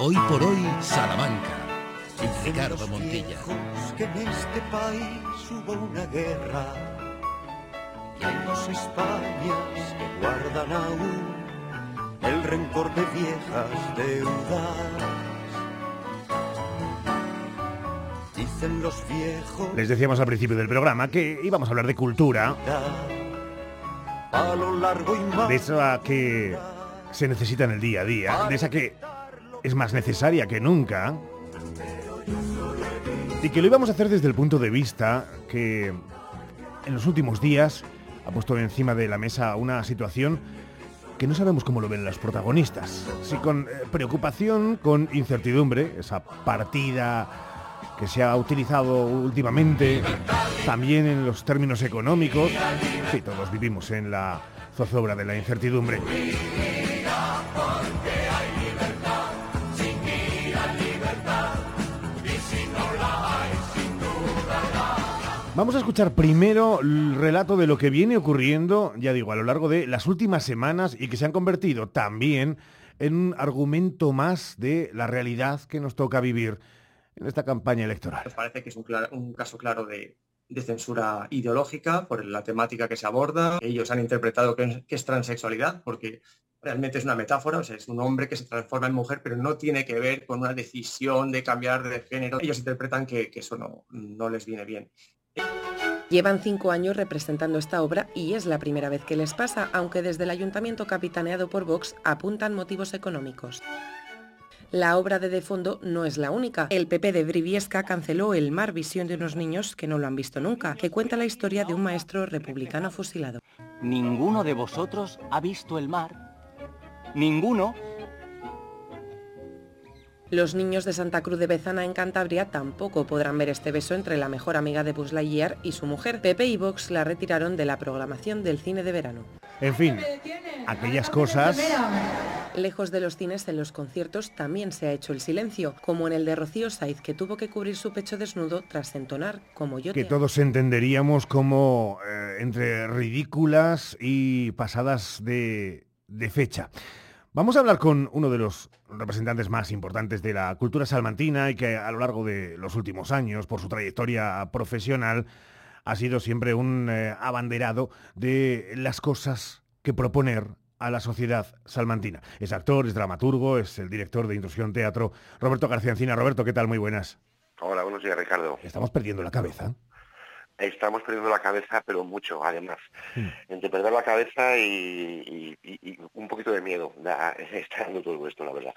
Hoy por hoy, Salamanca. Ricardo Montilla. que en este país hubo una guerra y hay dos Españas que guardan aún el rencor de viejas deudas. Dicen los viejos Les decíamos al principio del programa que íbamos a hablar de cultura, a lo largo y más de esa que se necesita en el día a día, de esa que es más necesaria que nunca, y que lo íbamos a hacer desde el punto de vista que en los últimos días ha puesto encima de la mesa una situación que no sabemos cómo lo ven los protagonistas. Si con eh, preocupación, con incertidumbre, esa partida que se ha utilizado últimamente, también en los términos económicos. Sí, todos vivimos en la zozobra de la incertidumbre. Vamos a escuchar primero el relato de lo que viene ocurriendo, ya digo, a lo largo de las últimas semanas y que se han convertido también en un argumento más de la realidad que nos toca vivir en esta campaña electoral. Nos parece que es un, caso claro de, censura ideológica por la temática que se aborda. Ellos han interpretado que es, transexualidad porque realmente es una metáfora, o sea, es un hombre que se transforma en mujer, pero no tiene que ver con una decisión de cambiar de género. Ellos interpretan que, eso no les viene bien. Llevan cinco años representando esta obra y es la primera vez que les pasa, aunque desde el ayuntamiento capitaneado por Vox apuntan motivos económicos. La obra de De Fondo no es la única. El PP de Briviesca canceló El mar, visión de unos niños que no lo han visto nunca, que cuenta la historia de un maestro republicano fusilado. ¿Ninguno de vosotros ha visto el mar? ¿Ninguno? Los niños de Santa Cruz de Bezana en Cantabria tampoco podrán ver este beso entre la mejor amiga de Buzz Lightyear y su mujer. Pepe y Vox la retiraron de la programación del cine de verano. En fin, aquellas cosas Lejos de los cines, en los conciertos también se ha hecho el silencio, como en el de Rocío Saiz, que tuvo que cubrir su pecho desnudo tras entonar como yo que te todos entenderíamos como eh, entre ridículas y pasadas de, de fecha. Vamos a hablar con uno de los representantes más importantes de la cultura salmantina y que a lo largo de los últimos años, por su trayectoria profesional, ha sido siempre un eh, abanderado de las cosas que proponer a la sociedad salmantina. Es actor, es dramaturgo, es el director de Intrusión Teatro, Roberto García Encina. Roberto, ¿qué tal? Muy buenas. Hola, buenos días, Ricardo. Estamos perdiendo la cabeza. Estamos perdiendo la cabeza, pero mucho, además. Mm. Entre perder la cabeza y, y- y- y un poquito de miedo. Da- está dando todo esto, la verdad.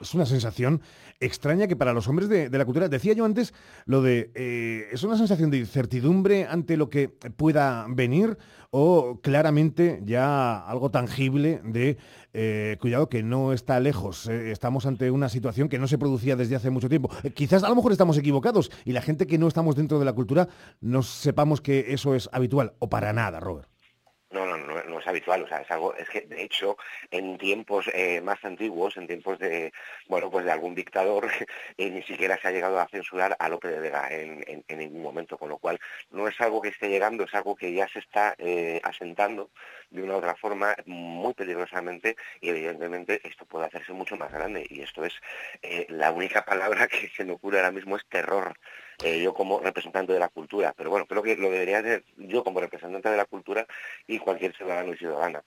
Es una sensación extraña que para los hombres de, la cultura, decía yo antes, lo de, eh, es una sensación de incertidumbre ante lo que pueda venir o claramente ya algo tangible de, eh, cuidado, que no está lejos. eh, estamos ante una situación que no se producía desde hace mucho tiempo. Quizás a lo mejor estamos equivocados y la gente que no estamos dentro de la cultura no sepamos que eso es habitual o para nada, Robert. No, no, no, no es habitual, o sea, es algo, es que de hecho en tiempos eh, más antiguos, en tiempos de, bueno, pues de algún dictador, eh, ni siquiera se ha llegado a censurar a López de Vega en, ningún momento, con lo cual no es algo que esté llegando, es algo que ya se está eh, asentando de una u otra forma muy peligrosamente y evidentemente esto puede hacerse mucho más grande y esto es eh, la única palabra que se me ocurre ahora mismo es terror. Eh, yo como representante de la cultura, pero bueno, creo que lo debería hacer yo como representante de la cultura y cualquier ciudadano y ciudadana.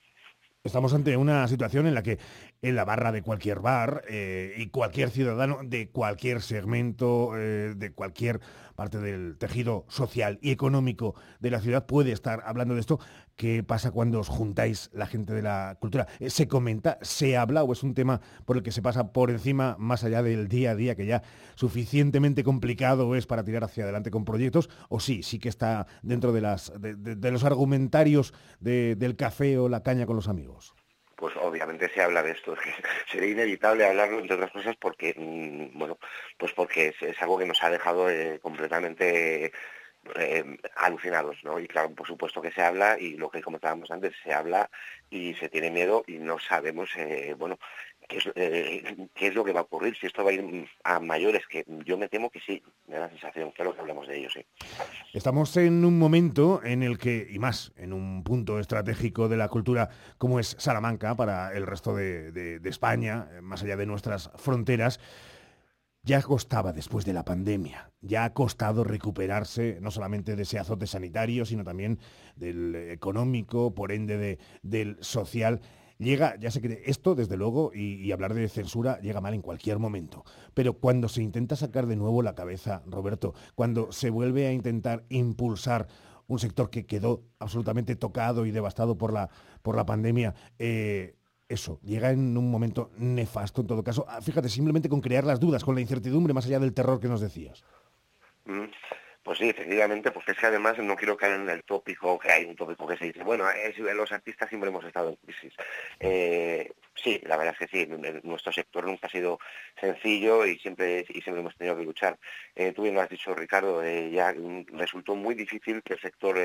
Estamos ante una situación en la que en la barra de cualquier bar eh, y cualquier ciudadano de cualquier segmento, eh, de cualquier parte del tejido social y económico de la ciudad puede estar hablando de esto. ¿Qué pasa cuando os juntáis la gente de la cultura? Eh, ¿Se comenta, se habla o es un tema por el que se pasa por encima más allá del día a día que ya suficientemente complicado es para tirar hacia adelante con proyectos? ¿O sí, sí que está dentro de, los argumentarios de- del café o la caña con los amigos? Pues obviamente se habla de esto, sería inevitable hablarlo entre otras cosas porque, mm, bueno, pues porque es, es algo que nos ha dejado eh, completamente eh, alucinados, ¿no? Y claro, por supuesto que se habla y lo que comentábamos antes, se habla y se tiene miedo y no sabemos, eh, bueno, qué es, eh, qué es lo que va a ocurrir, si esto va a ir a mayores, que yo me temo que sí, me da la sensación, claro que hablemos de ello, sí. Estamos en un momento en el que, y más, en un punto estratégico de la cultura como es Salamanca para el resto de España, más allá de nuestras fronteras, ya costaba después de la pandemia, ya ha costado recuperarse no solamente de ese azote sanitario, sino también del económico, por ende del social. Llega, ya sé que esto, desde luego, y, hablar de censura llega mal en cualquier momento. Pero cuando se intenta sacar de nuevo la cabeza, Roberto, cuando se vuelve a intentar impulsar un sector que quedó absolutamente tocado y devastado por la, por la pandemia, eh, eso, llega en un momento nefasto en todo caso. Ah, fíjate, simplemente con crear las dudas, con la incertidumbre más allá del terror que nos decías. Mm. Pues sí, efectivamente, porque es que además no quiero caer en el tópico, que hay un tópico que se dice, bueno, los artistas siempre hemos estado en crisis. Eh, sí, la verdad es que sí, nuestro sector nunca ha sido sencillo y siempre y siempre hemos tenido que luchar. Eh, tú bien lo has dicho, Ricardo, eh, ya resultó muy difícil que el sector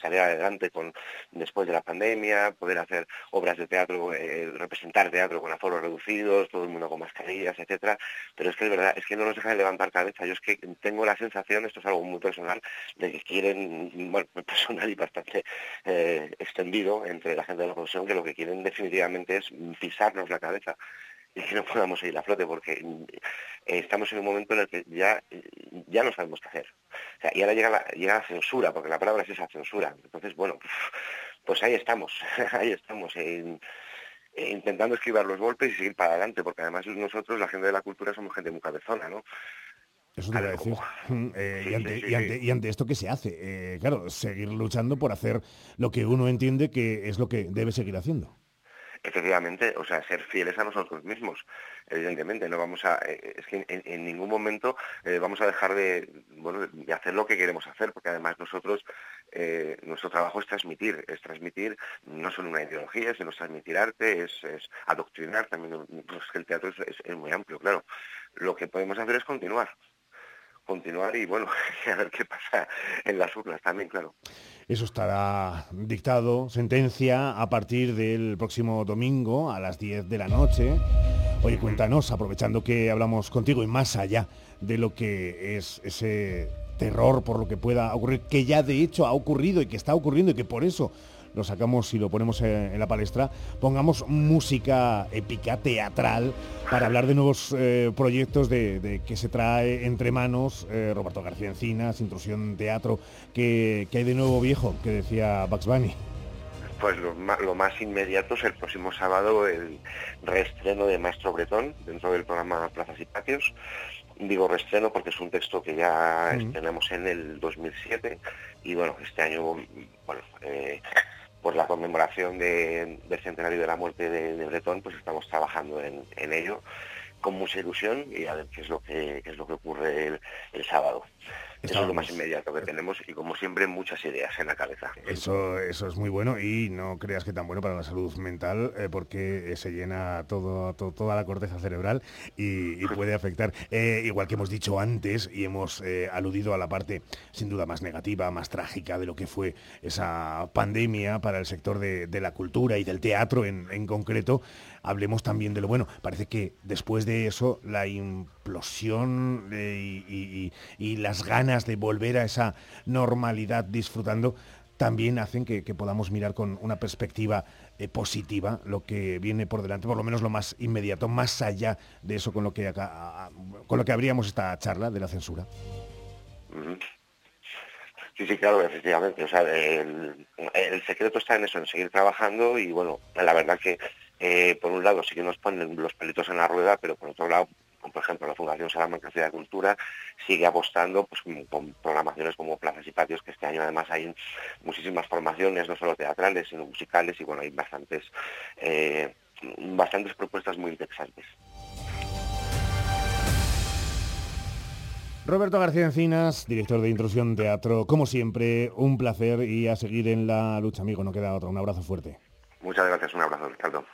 saliera adelante con después de la pandemia, poder hacer obras de teatro, representar teatro con aforos reducidos, todo el mundo con mascarillas, etcétera. Pero es que es verdad, es que no nos deja de levantar cabeza. Yo es que tengo la sensación, esto es algo muy personal, de que quieren, bueno, personal y bastante eh, extendido entre la gente de la profesión, que lo que quieren definitivamente es pisarnos la cabeza y que no podamos seguir a flote, porque eh, estamos en un momento en el que ya, ya no sabemos qué hacer. y ahora llega la, llega la censura, porque la palabra es esa censura. Entonces, bueno, pues ahí estamos, ahí estamos. intentando esquivar los golpes y seguir para adelante, porque además nosotros, la gente de la cultura, somos gente muy cabezona, ¿no? Eso te iba a decir. Eh, y, ante, esto, ¿qué se hace? Eh, claro, seguir luchando por hacer lo que uno entiende que es lo que debe seguir haciendo. Efectivamente, o sea, ser fieles a nosotros mismos. Evidentemente, no vamos a, eh, es que en, ningún momento vamos a dejar de, bueno, de hacer lo que queremos hacer, porque además nosotros, nuestro trabajo es transmitir, es transmitir no solo una ideología, sino transmitir arte, es, adoctrinar también, pues el teatro es muy amplio, claro. Lo que podemos hacer es continuar, continuar y bueno, a ver qué pasa en las urnas también, claro. Eso estará dictado, sentencia, a partir del próximo domingo a las 10 de la noche. Oye, cuéntanos, aprovechando que hablamos contigo y más allá de lo que es ese terror por lo que pueda ocurrir, que ya de hecho ha ocurrido y que está ocurriendo y que por eso lo sacamos y lo ponemos en, la palestra, pongamos música épica, teatral, para hablar de nuevos eh, proyectos de, que se trae entre manos eh, Roberto García Encinas, Intrusión Teatro, que, hay de nuevo viejo, que decía Bugs Bunny. Pues lo más, inmediato es el próximo sábado el reestreno de Maestro Bretón dentro del programa Plazas y Patios. Digo reestreno porque es un texto que ya tenemos en el 2007 y bueno, este año, bueno, eh, por la conmemoración del centenario de la muerte de, Bretón, pues estamos trabajando en, ello con mucha ilusión y a ver qué es lo que, es lo que ocurre el sábado. Eso es lo más inmediato que tenemos y como siempre muchas ideas en la cabeza. Eso, eso es muy bueno y no creas que tan bueno para la salud mental eh, porque se llena todo, toda la corteza cerebral y, puede afectar. Eh, igual que hemos dicho antes y hemos eh, aludido a la parte sin duda más negativa, más trágica de lo que fue esa pandemia para el sector de, la cultura y del teatro en, en concreto, hablemos también de lo bueno. Parece que después de eso la implosión y, las ganas de volver a esa normalidad disfrutando también hacen que, podamos mirar con una perspectiva eh, positiva lo que viene por delante, por lo menos lo más inmediato, más allá de eso con lo que acá, con lo que abríamos esta charla de la censura. Sí, sí, claro, efectivamente. O sea, el, secreto está en eso, en seguir trabajando y bueno, la verdad que eh, por un lado sí que nos ponen los pelitos en la rueda, pero por otro lado, por ejemplo, la Fundación Salamanca Ciudad de Cultura sigue apostando pues, con programaciones como plazas y patios, que este año además hay muchísimas formaciones, no solo teatrales, sino musicales, y bueno, hay bastantes, eh, bastantes propuestas muy interesantes. Roberto García Encinas, director de Intrusión Teatro, como siempre, un placer y a seguir en la lucha, amigo, no queda otra. Un abrazo fuerte. Muchas gracias, un abrazo, Ricardo.